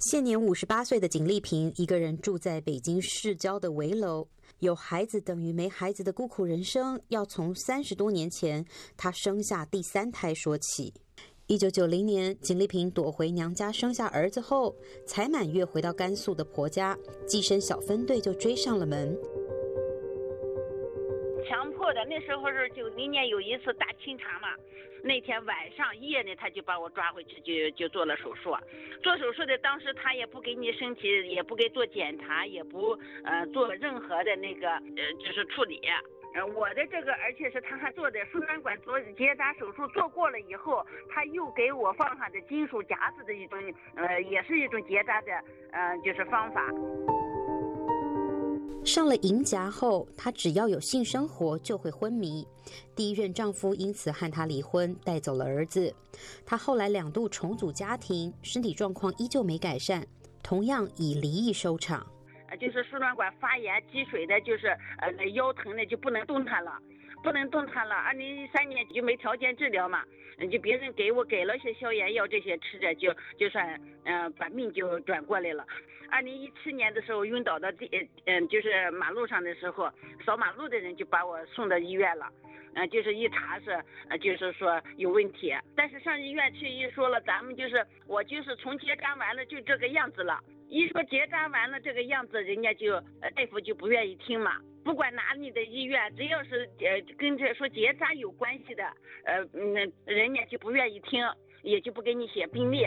现年五十八岁的景丽萍，一个人住在北京市郊的围楼，有孩子等于没孩子的孤苦人生，要从三十多年前她生下第三胎说起。一九九零年，景丽萍躲回娘家生下儿子后，才满月回到甘肃的婆家，寄生小分队就追上了门。强迫的，那时候是九零年有一次大清查嘛，那天晚上夜里，他就把我抓回去，就就做了手术。做手术的当时他也不给你身体，也不给做检查，也不呃做任何的那个呃就是处理。呃，我的这个，而且是他还做的输卵管做结扎手术做过了以后，他又给我放上的金属夹子的一种，呃，也是一种结扎的，呃，就是方法。上了银夹后，她只要有性生活就会昏迷。第一任丈夫因此和她离婚，带走了儿子。她后来两度重组家庭，身体状况依旧没改善，同样以离异收场。就是输卵管发炎积水的，就是呃腰疼的就不能动弹了，不能动弹了。二零一三年就没条件治疗嘛，就别人给我给了些消炎药，这些吃着就就算嗯把命就转过来了。二零一七年的时候晕倒到地嗯就是马路上的时候，扫马路的人就把我送到医院了，嗯就是一查是呃就是说有问题，但是上医院去一说了，咱们就是我就是从结扎完了就这个样子了。一说结扎完了这个样子，人家就大夫就不愿意听嘛。不管哪里的医院，只要是呃跟这说结扎有关系的，呃那人家就不愿意听，也就不给你写病历。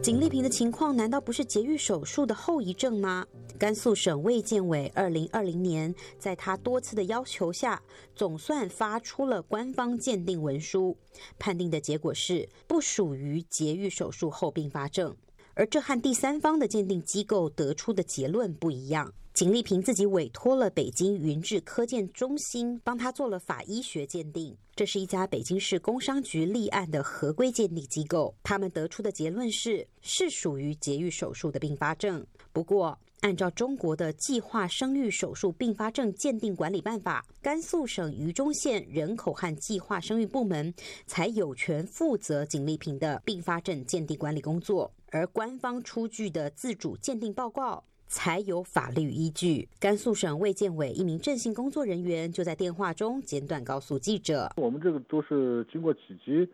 景丽萍的情况难道不是节育手术的后遗症吗？甘肃省卫健委二零二零年在他多次的要求下，总算发出了官方鉴定文书，判定的结果是不属于节育手术后并发症，而这和第三方的鉴定机构得出的结论不一样。景丽萍自己委托了北京云智科鉴中心帮他做了法医学鉴定，这是一家北京市工商局立案的合规鉴定机构，他们得出的结论是是属于节育手术的并发症，不过。按照中国的计划生育手术并发症鉴定管理办法，甘肃省榆中县人口和计划生育部门才有权负责景丽萍的并发症鉴定管理工作，而官方出具的自主鉴定报告才有法律依据。甘肃省卫健委一名正性工作人员就在电话中简短告诉记者：“我们这个都是经过几级、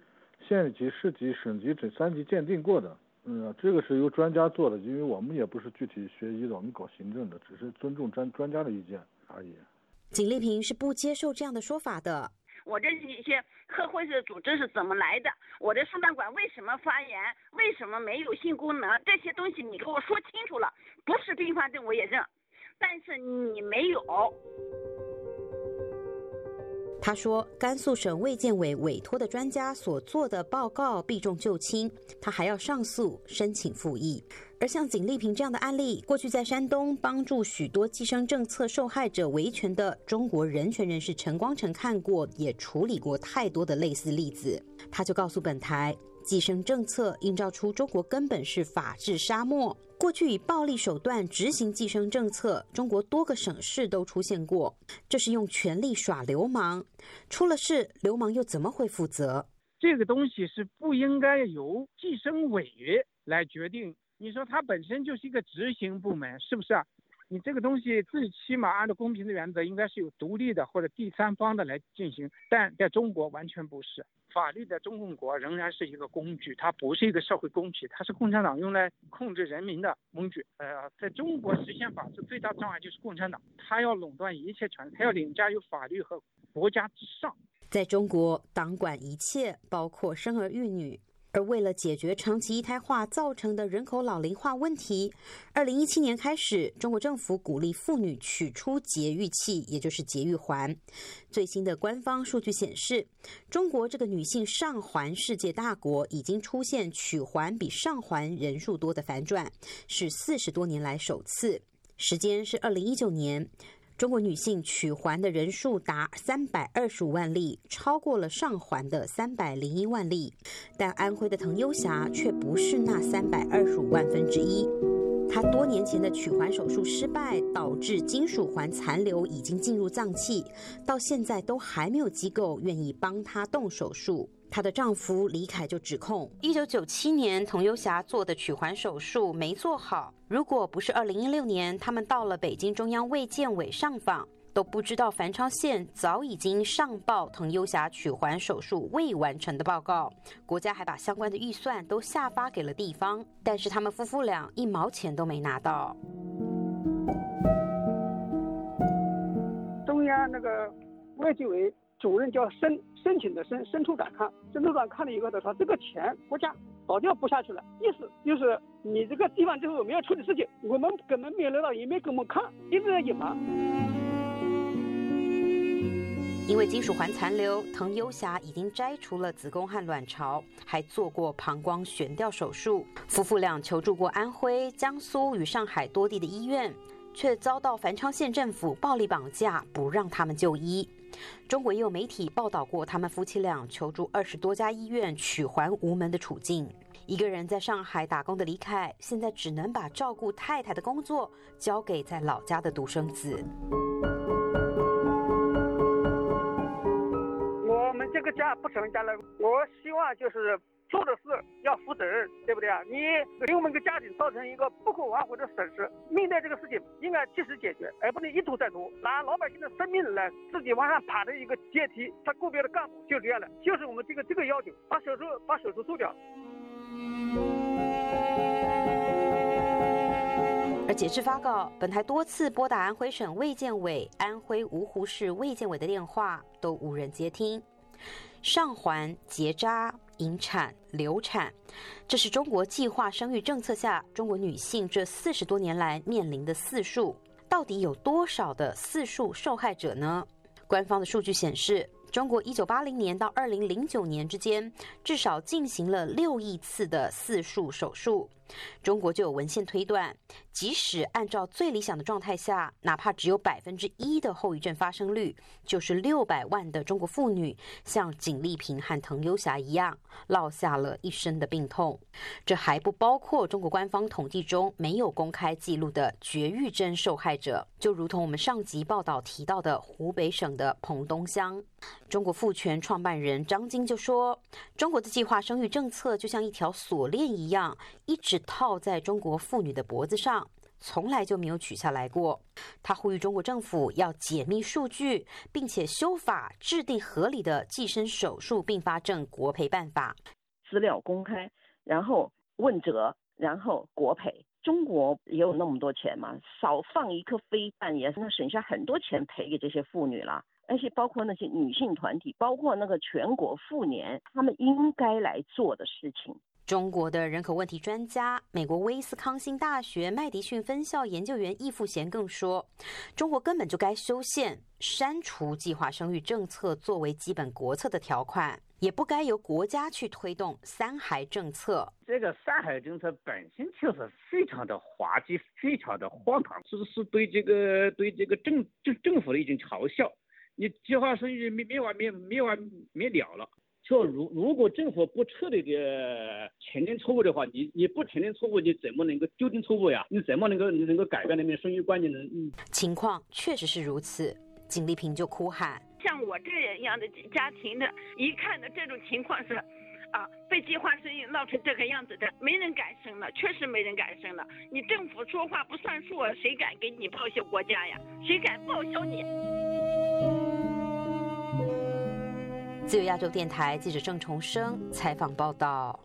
县级、市级、省级这三级鉴定过的。”嗯，这个是由专家做的，因为我们也不是具体学医的，我们搞行政的，只是尊重专专家的意见而已。景丽萍是不接受这样的说法的。我这一些社会的组织是怎么来的？我的输卵管为什么发炎？为什么没有性功能？这些东西你给我说清楚了，不是并发症我也认，但是你没有。他说：“甘肃省卫健委委托的专家所做的报告避重就轻，他还要上诉申请复议。而像景丽萍这样的案例，过去在山东帮助许多计生政策受害者维权的中国人权人士陈光诚看过，也处理过太多的类似例子。他就告诉本台。”计生政策映照出中国根本是法治沙漠。过去以暴力手段执行计生政策，中国多个省市都出现过。这是用权力耍流氓，出了事，流氓又怎么会负责？这个东西是不应该由计生委来决定。你说它本身就是一个执行部门，是不是啊？你这个东西最起码按照公平的原则，应该是有独立的或者第三方的来进行。但在中国完全不是。法律在中共国仍然是一个工具，它不是一个社会工具，它是共产党用来控制人民的工具。呃，在中国实现法治最大障碍就是共产党，他要垄断一切权利，他要凌驾于法律和国家之上。在中国，党管一切，包括生儿育女。而为了解决长期一胎化造成的人口老龄化问题，二零一七年开始，中国政府鼓励妇女取出节育器，也就是节育环。最新的官方数据显示，中国这个女性上环世界大国，已经出现取环比上环人数多的反转，是四十多年来首次。时间是二零一九年。中国女性取环的人数达三百二十五万例，超过了上环的三百零一万例。但安徽的滕优霞却不是那三百二十五万分之一。她多年前的取环手术失败，导致金属环残留已经进入脏器，到现在都还没有机构愿意帮她动手术。她的丈夫李凯就指控，一九九七年童优霞做的取环手术没做好，如果不是二零一六年他们到了北京中央卫健委上访。都不知道繁昌县早已经上报滕优霞取环手术未完成的报告，国家还把相关的预算都下发给了地方，但是他们夫妇俩一毛钱都没拿到。中央那个卫计委主任叫申申请的申申处长看，申处长看了以后他说这个钱国家早就要拨下去了，意思就是你这个地方政府没有处理事情，我们根本没有来到，也没给我们看，一直在隐瞒。因为金属环残留，滕优霞已经摘除了子宫和卵巢，还做过膀胱悬吊手术。夫妇俩求助过安徽、江苏与上海多地的医院，却遭到繁昌县政府暴力绑架，不让他们就医。中国也有媒体报道过他们夫妻俩求助二十多家医院取还无门的处境。一个人在上海打工的李凯，现在只能把照顾太太的工作交给在老家的独生子。我们这个家不成家了，我希望就是做的事要负责任，对不对啊？你给我们个家庭造成一个不可挽回的损失，面对这个事情应该及时解决，而不能一拖再拖，拿老百姓的生命来自己往上爬的一个阶梯。他个别的干部就这样的，就是我们这个这个要求，把手术把手术做掉。而截至发稿，本台多次拨打安徽省卫健委、安徽芜湖市卫健委的电话，都无人接听。上环、结扎、引产、流产，这是中国计划生育政策下中国女性这四十多年来面临的四数。到底有多少的四数受害者呢？官方的数据显示。中国一九八零年到二零零九年之间，至少进行了六亿次的四数手术。中国就有文献推断，即使按照最理想的状态下，哪怕只有百分之一的后遗症发生率，就是六百万的中国妇女像景丽萍和滕优霞一样，落下了一身的病痛。这还不包括中国官方统计中没有公开记录的绝育症受害者，就如同我们上集报道提到的湖北省的彭东乡。中国妇权创办人张晶就说：“中国的计划生育政策就像一条锁链一样，一直是套在中国妇女的脖子上，从来就没有取下来过。”他呼吁中国政府要解密数据，并且修法制定合理的计生手术并发症国赔办法，资料公开，然后问责，然后国赔。中国也有那么多钱嘛，少放一颗飞弹也能省下很多钱赔给这些妇女了。而且包括那些女性团体，包括那个全国妇联，他们应该来做的事情。中国的人口问题专家、美国威斯康星大学麦迪逊分校研究员易富贤更说，中国根本就该修宪，删除计划生育政策作为基本国策的条款，也不该由国家去推动三孩政策。这个三孩政策本身就是非常的滑稽，非常的荒唐，是是对这个对这个政政政府的一种嘲笑。你计划生育没没完没没完没了了，就如如果政府不彻底的承认错误的话，你你不承认错误，你怎么能够纠正错误呀？你怎么能够你能够改变那边生育观念呢？嗯，情况确实是如此，景丽萍就哭喊：像我这样的家庭的，一看到这种情况是，啊，被计划生育闹成这个样子的，没人敢生了，确实没人敢生了。你政府说话不算数，谁敢给你报销国家呀？谁敢报销你？自由亚洲电台记者郑重生采访报道。